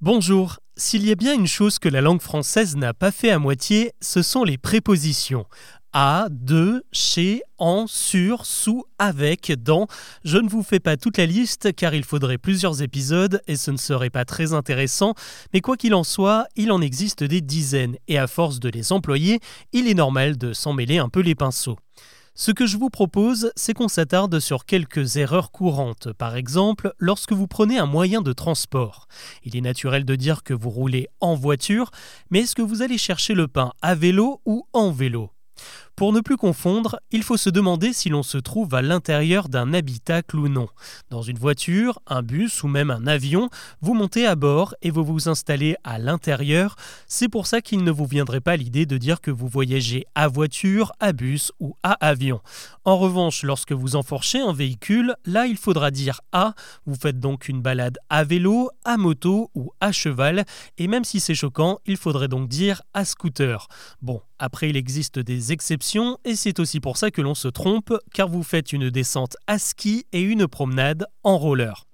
Bonjour. S'il y a bien une chose que la langue française n'a pas fait à moitié, ce sont les prépositions. À, de, chez, en, sur, sous, avec, dans. Je ne vous fais pas toute la liste car il faudrait plusieurs épisodes et ce ne serait pas très intéressant, mais quoi qu'il en soit, il en existe des dizaines et à force de les employer, il est normal de s'en mêler un peu les pinceaux. Ce que je vous propose, c'est qu'on s'attarde sur quelques erreurs courantes. Par exemple, lorsque vous prenez un moyen de transport. Il est naturel de dire que vous roulez en voiture, mais est-ce que vous allez chercher le pain à vélo ou en vélo? Pour ne plus confondre, il faut se demander si l'on se trouve à l'intérieur d'un habitacle ou non. Dans une voiture, un bus ou même un avion, vous montez à bord et vous vous installez à l'intérieur. C'est pour ça qu'il ne vous viendrait pas l'idée de dire que vous voyagez à voiture, à bus ou à avion. En revanche, lorsque vous enfourchez un véhicule, là il faudra dire à. Vous faites donc une balade à vélo, à moto ou à cheval. Et même si c'est choquant, il faudrait donc dire à scooter. Bon, après il existe des exceptions et c'est aussi pour ça que l'on se trompe, car vous faites une descente à ski et une promenade en roller.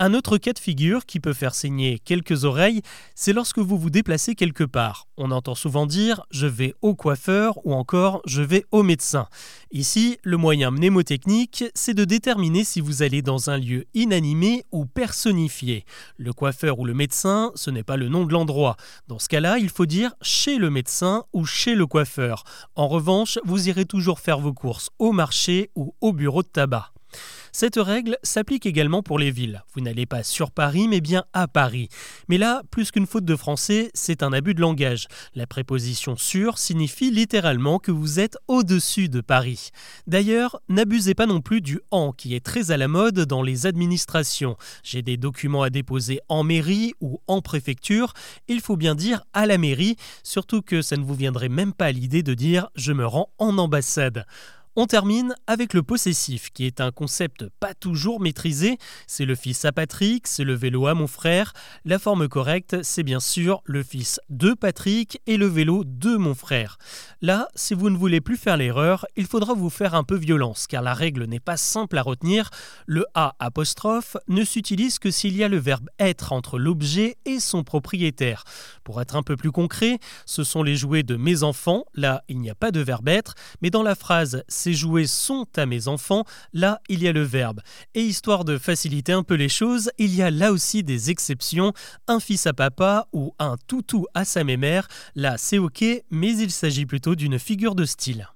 Un autre cas de figure qui peut faire saigner quelques oreilles, c'est lorsque vous vous déplacez quelque part. On entend souvent dire je vais au coiffeur ou encore je vais au médecin. Ici, le moyen mnémotechnique, c'est de déterminer si vous allez dans un lieu inanimé ou personnifié. Le coiffeur ou le médecin, ce n'est pas le nom de l'endroit. Dans ce cas-là, il faut dire chez le médecin ou chez le coiffeur. En revanche, vous irez toujours faire vos courses au marché ou au bureau de tabac. Cette règle s'applique également pour les villes. Vous n'allez pas sur Paris, mais bien à Paris. Mais là, plus qu'une faute de français, c'est un abus de langage. La préposition sur signifie littéralement que vous êtes au-dessus de Paris. D'ailleurs, n'abusez pas non plus du en qui est très à la mode dans les administrations. J'ai des documents à déposer en mairie ou en préfecture. Il faut bien dire à la mairie, surtout que ça ne vous viendrait même pas l'idée de dire je me rends en ambassade. On termine avec le possessif, qui est un concept pas toujours maîtrisé. C'est le fils à Patrick, c'est le vélo à mon frère. La forme correcte, c'est bien sûr le fils de Patrick et le vélo de mon frère. Là, si vous ne voulez plus faire l'erreur, il faudra vous faire un peu violence, car la règle n'est pas simple à retenir. Le A ne s'utilise que s'il y a le verbe être entre l'objet et son propriétaire. Pour être un peu plus concret, ce sont les jouets de mes enfants. Là, il n'y a pas de verbe être, mais dans la phrase ces jouets sont à mes enfants, là il y a le verbe. Et histoire de faciliter un peu les choses, il y a là aussi des exceptions, un fils à papa ou un toutou à sa mémère, là c'est ok, mais il s'agit plutôt d'une figure de style.